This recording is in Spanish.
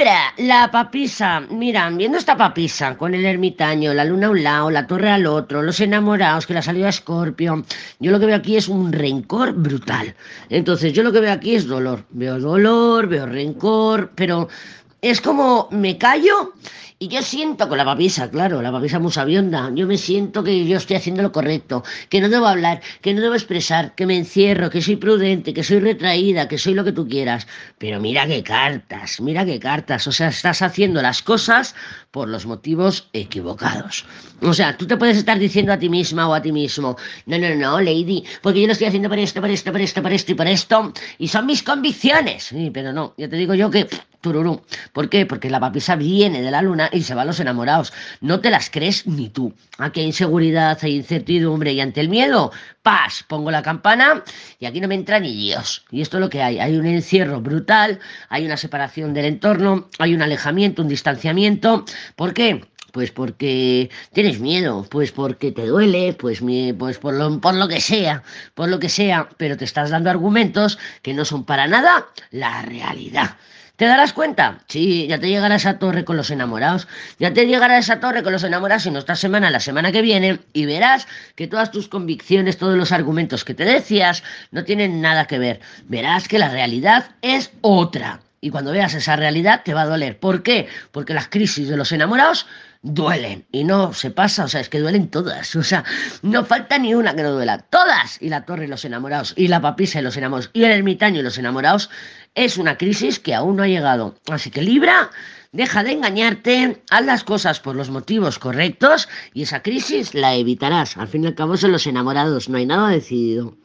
Libra, la papisa. Mira, viendo esta papisa con el ermitaño, la luna a un lado, la torre al otro, los enamorados, que la salió a Escorpio. Yo lo que veo aquí es un rencor brutal. Entonces, yo lo que veo aquí es dolor. Veo dolor, veo rencor, pero es como me callo y yo siento con la papisa, claro, la papisa musabionda, yo me siento que yo estoy haciendo lo correcto, que no debo hablar, que no debo expresar, que me encierro, que soy prudente, que soy retraída, que soy lo que tú quieras. Pero mira qué cartas, mira qué cartas, o sea, estás haciendo las cosas por los motivos equivocados. O sea, tú te puedes estar diciendo a ti misma o a ti mismo, no, no, no, Lady, porque yo lo estoy haciendo por esto, por esto, por esto, por esto y por esto, y son mis convicciones. Sí, pero no, ya te digo yo que tururú. ¿Por qué? Porque la papisa viene de la luna y se va a los enamorados. No te las crees ni tú. Aquí hay inseguridad, hay incertidumbre y ante el miedo, ¡paz! Pongo la campana y aquí no me entra ni Dios. Y esto es lo que hay. Hay un encierro brutal, hay una separación del entorno, hay un alejamiento, un distanciamiento. ¿Por qué? Pues porque tienes miedo, pues porque te duele, pues, pues por, lo, por lo que sea, por lo que sea, pero te estás dando argumentos que no son para nada la realidad. ¿Te darás cuenta? Sí, ya te llegará esa torre con los enamorados. Ya te llegará esa torre con los enamorados en esta semana, la semana que viene, y verás que todas tus convicciones, todos los argumentos que te decías, no tienen nada que ver. Verás que la realidad es otra. Y cuando veas esa realidad te va a doler. ¿Por qué? Porque las crisis de los enamorados duelen y no se pasa, o sea, es que duelen todas, o sea, no falta ni una que no duela, todas, y la torre y los enamorados, y la papisa y los enamorados, y el ermitaño y los enamorados, es una crisis que aún no ha llegado. Así que Libra, deja de engañarte, haz las cosas por los motivos correctos y esa crisis la evitarás. Al fin y al cabo son los enamorados, no hay nada decidido.